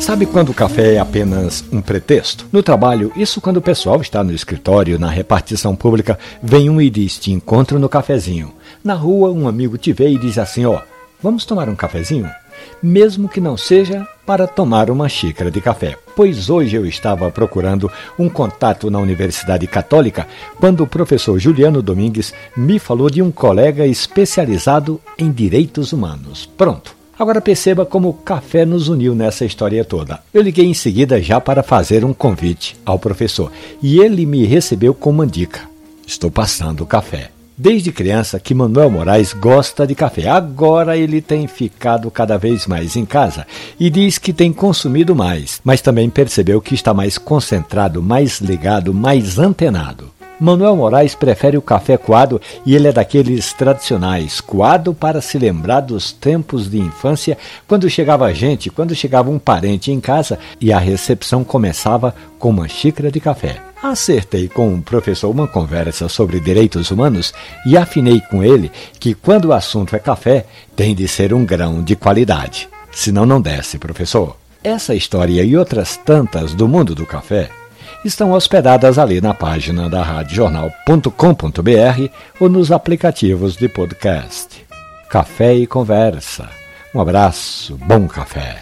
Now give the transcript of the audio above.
Sabe quando o café é apenas um pretexto? No trabalho, isso quando o pessoal está no escritório, na repartição pública, vem um e diz: Te encontro no cafezinho. Na rua, um amigo te vê e diz assim: Ó, oh, vamos tomar um cafezinho? Mesmo que não seja para tomar uma xícara de café. Pois hoje eu estava procurando um contato na Universidade Católica quando o professor Juliano Domingues me falou de um colega especializado em direitos humanos. Pronto. Agora perceba como o café nos uniu nessa história toda. Eu liguei em seguida já para fazer um convite ao professor e ele me recebeu com uma dica. Estou passando o café. Desde criança que Manuel Moraes gosta de café. Agora ele tem ficado cada vez mais em casa e diz que tem consumido mais, mas também percebeu que está mais concentrado, mais ligado, mais antenado. Manuel Moraes prefere o café coado e ele é daqueles tradicionais, coado para se lembrar dos tempos de infância, quando chegava gente, quando chegava um parente em casa e a recepção começava com uma xícara de café. Acertei com o professor uma conversa sobre direitos humanos e afinei com ele que quando o assunto é café, tem de ser um grão de qualidade. Senão não desce, professor. Essa história e outras tantas do mundo do café estão hospedadas ali na página da radiojornal.com.br ou nos aplicativos de podcast. Café e conversa. Um abraço, bom café.